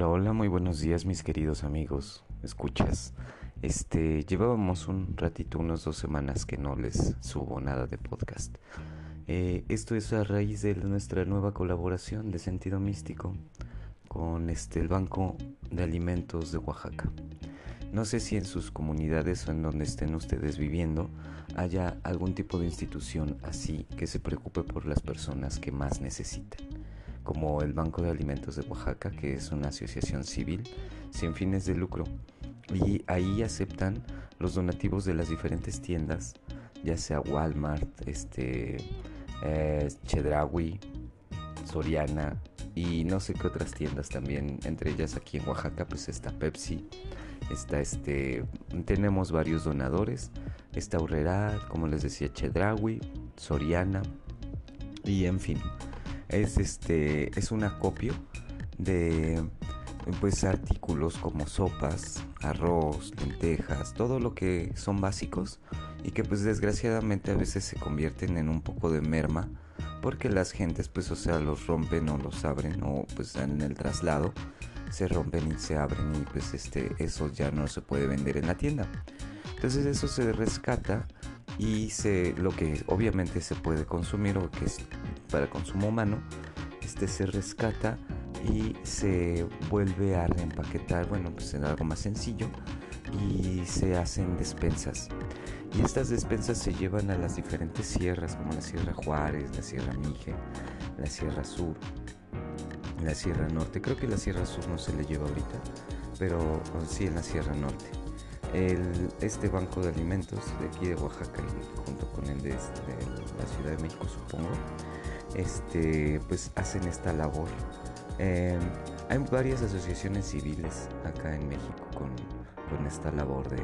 Hola, hola, muy buenos días mis queridos amigos. Escuchas, este, llevábamos un ratito, unas dos semanas que no les subo nada de podcast. Eh, esto es a raíz de nuestra nueva colaboración de sentido místico con este el Banco de Alimentos de Oaxaca. No sé si en sus comunidades o en donde estén ustedes viviendo haya algún tipo de institución así que se preocupe por las personas que más necesitan como el Banco de Alimentos de Oaxaca, que es una asociación civil sin fines de lucro. Y ahí aceptan los donativos de las diferentes tiendas, ya sea Walmart, este, eh, Soriana y no sé qué otras tiendas también, entre ellas aquí en Oaxaca pues está Pepsi, está este, tenemos varios donadores, está Urrera, como les decía, Chedraui, Soriana y en fin es este es un acopio de pues artículos como sopas, arroz, lentejas, todo lo que son básicos y que pues desgraciadamente a veces se convierten en un poco de merma porque las gentes pues o sea los rompen o los abren o pues en el traslado se rompen y se abren y pues este eso ya no se puede vender en la tienda. Entonces eso se rescata y lo que obviamente se puede consumir o que es para consumo humano, este se rescata y se vuelve a reempaquetar, bueno, pues en algo más sencillo y se hacen despensas. Y estas despensas se llevan a las diferentes sierras, como la Sierra Juárez, la Sierra Mije, la Sierra Sur, la Sierra Norte. Creo que la Sierra Sur no se le lleva ahorita, pero sí en la Sierra Norte. El, este banco de alimentos de aquí de Oaxaca y junto con el de, este, de la Ciudad de México, supongo, este, pues hacen esta labor. Em, hay varias asociaciones civiles acá en México con, esta labor de,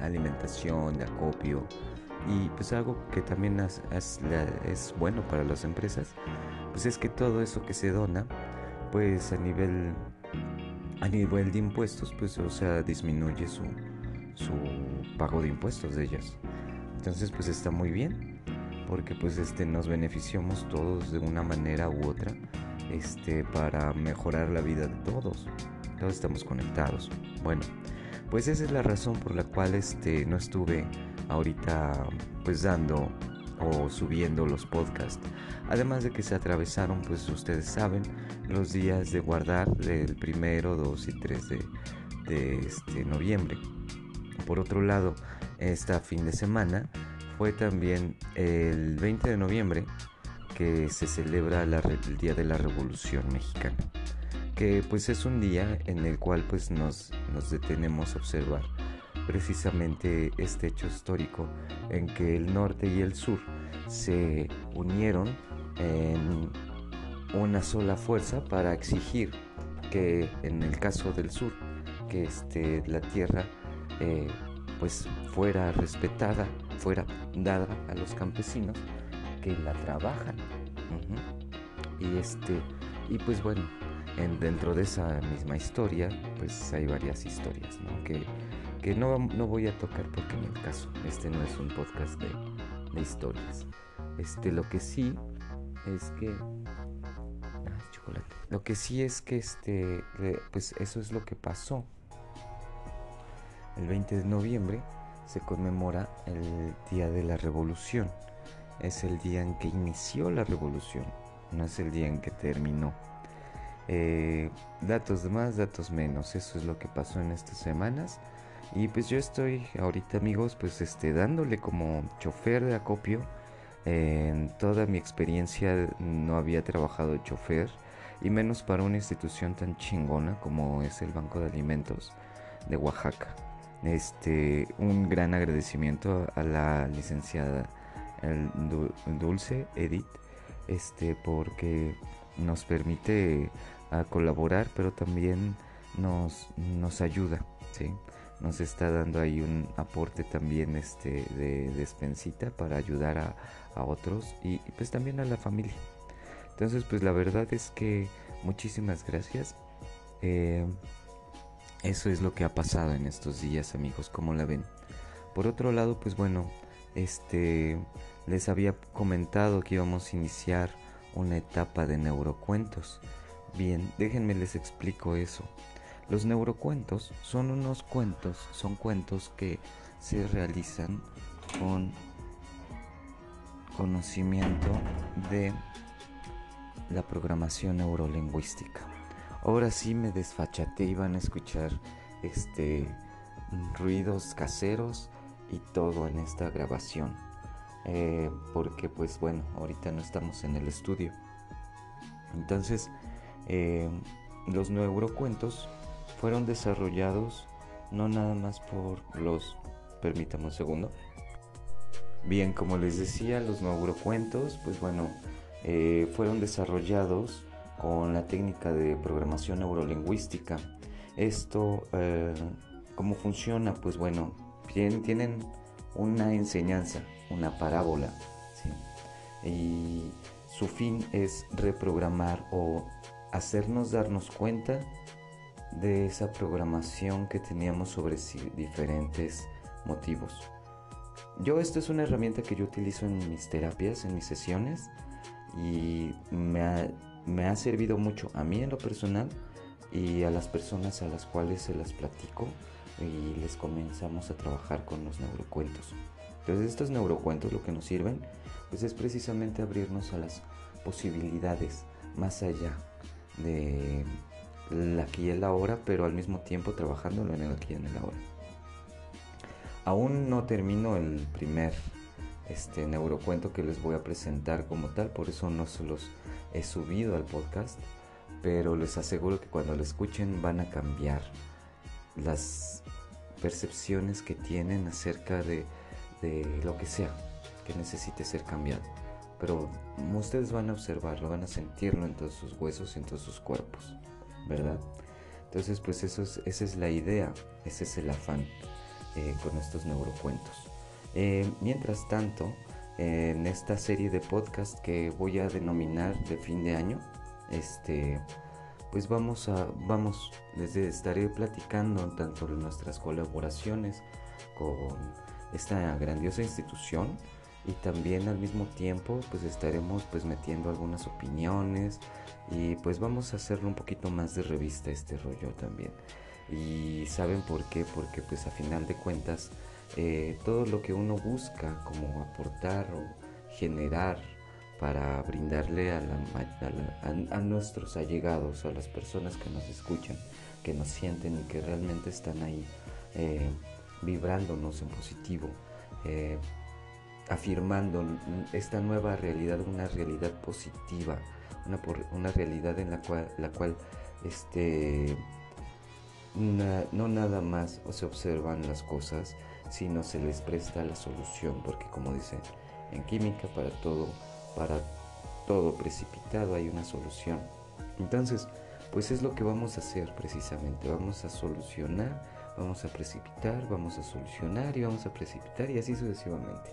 alimentación, de acopio y pues algo que también es, es, bueno para las empresas, pues es que todo eso que se dona, pues a nivel a nivel de impuestos, pues o sea, disminuye su, su pago de impuestos de ellas. Entonces, pues está muy bien porque pues este nos beneficiamos todos de una manera u otra este para mejorar la vida de todos. Todos estamos conectados. Bueno pues esa es la razón por la cual este no estuve ahorita pues dando o subiendo los podcasts. Además de que se atravesaron pues ustedes saben los días de guardar del primero 2 y 3 de, de este noviembre por otro lado esta fin de semana fue también el 20 de noviembre que se celebra el Día de la Revolución Mexicana, que pues es un día en el cual pues nos, nos detenemos a observar precisamente este hecho histórico en que el norte y el sur se unieron en una sola fuerza para exigir que en el caso del sur que este, la tierra eh, pues fuera respetada fuera dada a los campesinos que la trabajan. Y este, y pues bueno, en, dentro de esa misma historia, pues hay varias historias, Que, que no, no, voy a tocar porque en el caso, este no es un podcast de, de historias. Este, lo que sí es que ah, chocolate. Lo que sí es que este, pues eso es lo que pasó. El 20 de noviembre se conmemora el Día de la Revolución. Es el día en que inició la revolución, no es el día en que terminó. Eh, datos más, datos menos, eso es lo que pasó en estas semanas. Y pues yo estoy ahorita amigos, pues este, dándole como chofer de acopio. en toda mi experiencia no había trabajado de chofer y menos para una institución tan chingona como es el Banco de Alimentos de Oaxaca. Este, un gran agradecimiento a la licenciada Dulce Edith, este, porque nos permite a colaborar, pero también nos, ayuda, ¿sí? Nos está dando ahí un aporte también este, de despensita para ayudar a, a otros y, pues también a la familia. Entonces, pues la verdad es que muchísimas gracias. Eh, eso es lo que ha pasado en estos días, amigos, ¿cómo la ven? Por otro lado, pues bueno, este les había comentado que íbamos a iniciar una etapa de neurocuentos. Bien, déjenme les explico eso. Los neurocuentos son unos cuentos, son cuentos que se realizan con conocimiento de la programación neurolingüística. Ahora sí me desfachate y van a escuchar este ruidos caseros y todo en esta grabación. Eh, porque pues bueno, ahorita no estamos en el estudio. Entonces, eh, los neurocuentos fueron desarrollados no nada más por los... Permítame un segundo. Bien, como les decía, los neurocuentos, pues bueno, eh, fueron desarrollados con la técnica de programación neurolingüística. Esto, eh, ¿cómo funciona? Pues bueno, tienen, una enseñanza, una parábola, y su fin es reprogramar o hacernos darnos cuenta de esa programación que teníamos sobre diferentes motivos. Yo esto es una herramienta que yo utilizo en mis terapias, en mis sesiones y me ha, me ha servido mucho a mí en lo personal y a las personas a las cuales se las platico y les comenzamos a trabajar con los neurocuentos. Entonces estos neurocuentos lo que nos sirven pues es precisamente abrirnos a las posibilidades más allá de la aquí y el ahora, pero al mismo tiempo trabajándolo en el aquí y en el ahora. Aún no termino el primer este neurocuento que les voy a presentar como tal, por eso no se los he subido al podcast, pero les aseguro que cuando lo escuchen van a cambiar las percepciones que tienen acerca de, lo que sea que necesite ser cambiado. Pero ustedes van a observarlo, van a sentirlo en todos sus huesos y en todos sus cuerpos. ¿verdad? Entonces, pues eso es, esa es la idea, ese es el afán eh, con estos neurocuentos. Eh, mientras tanto, en esta serie de podcast que voy a denominar de fin de año, este, pues vamos a, vamos, les estaré platicando tanto nuestras colaboraciones con esta grandiosa institución y también al mismo tiempo pues estaremos pues metiendo algunas opiniones y pues vamos a hacerlo un poquito más de revista este rollo también y saben por qué porque pues a final de cuentas eh, todo lo que uno busca como aportar o generar para brindarle a, a, nuestros allegados, a las personas que nos escuchan, que nos sienten y que realmente están ahí eh, vibrándonos en positivo. Eh, afirmando esta nueva realidad, una realidad positiva, una, una realidad en la cual, la cual este, no nada más se observan las cosas, sino se les presta la solución, porque como dicen en química, para todo, para todo precipitado hay una solución. Entonces, pues es lo que vamos a hacer precisamente, vamos a solucionar, vamos a precipitar, vamos a solucionar y vamos a precipitar y así sucesivamente.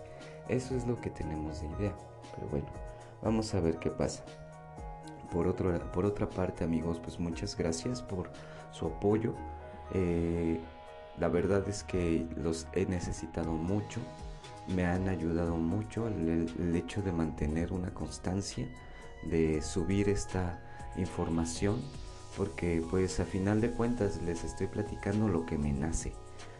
Eso es lo que tenemos de idea. Pero bueno, vamos a ver qué pasa. Por, otro, por otra parte, amigos, pues muchas gracias por su apoyo. Eh, la verdad es que los he necesitado mucho. Me han ayudado mucho el, el hecho de mantener una constancia, de subir esta información, porque pues a final de cuentas les estoy platicando lo que me nace.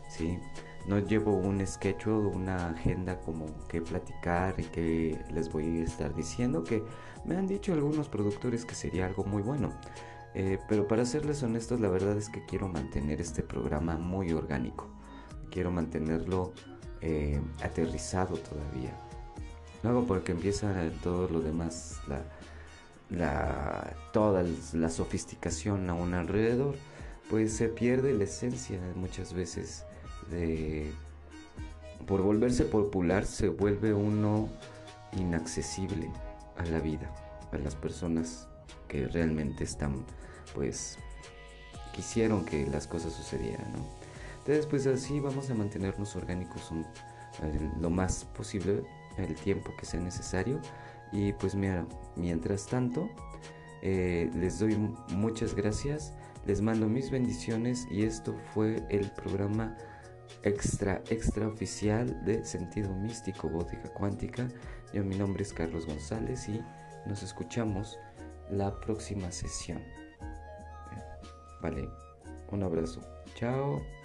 ¿sí? no llevo un sketch o una agenda como que platicar y que les voy a estar diciendo que me han dicho algunos productores que sería algo muy bueno. Eh, pero para serles honestos, la verdad es que quiero mantener este programa muy orgánico. Quiero mantenerlo eh, aterrizado todavía. Luego porque empieza todo lo demás, la, la, toda la sofisticación aún alrededor, pues se pierde la esencia muchas veces por volverse popular se vuelve uno inaccesible a la vida, a las personas que realmente están, pues, quisieron que las cosas sucedieran, ¿no? Entonces, pues así vamos a mantenernos orgánicos lo más posible, el tiempo que sea necesario. Y pues mira, mientras tanto, eh, les doy muchas gracias, les mando mis bendiciones y esto fue el programa extra, extra oficial de Sentido Místico Bótica Cuántica. Yo, mi nombre es Carlos González y nos escuchamos la próxima sesión. Vale, un abrazo. Chao.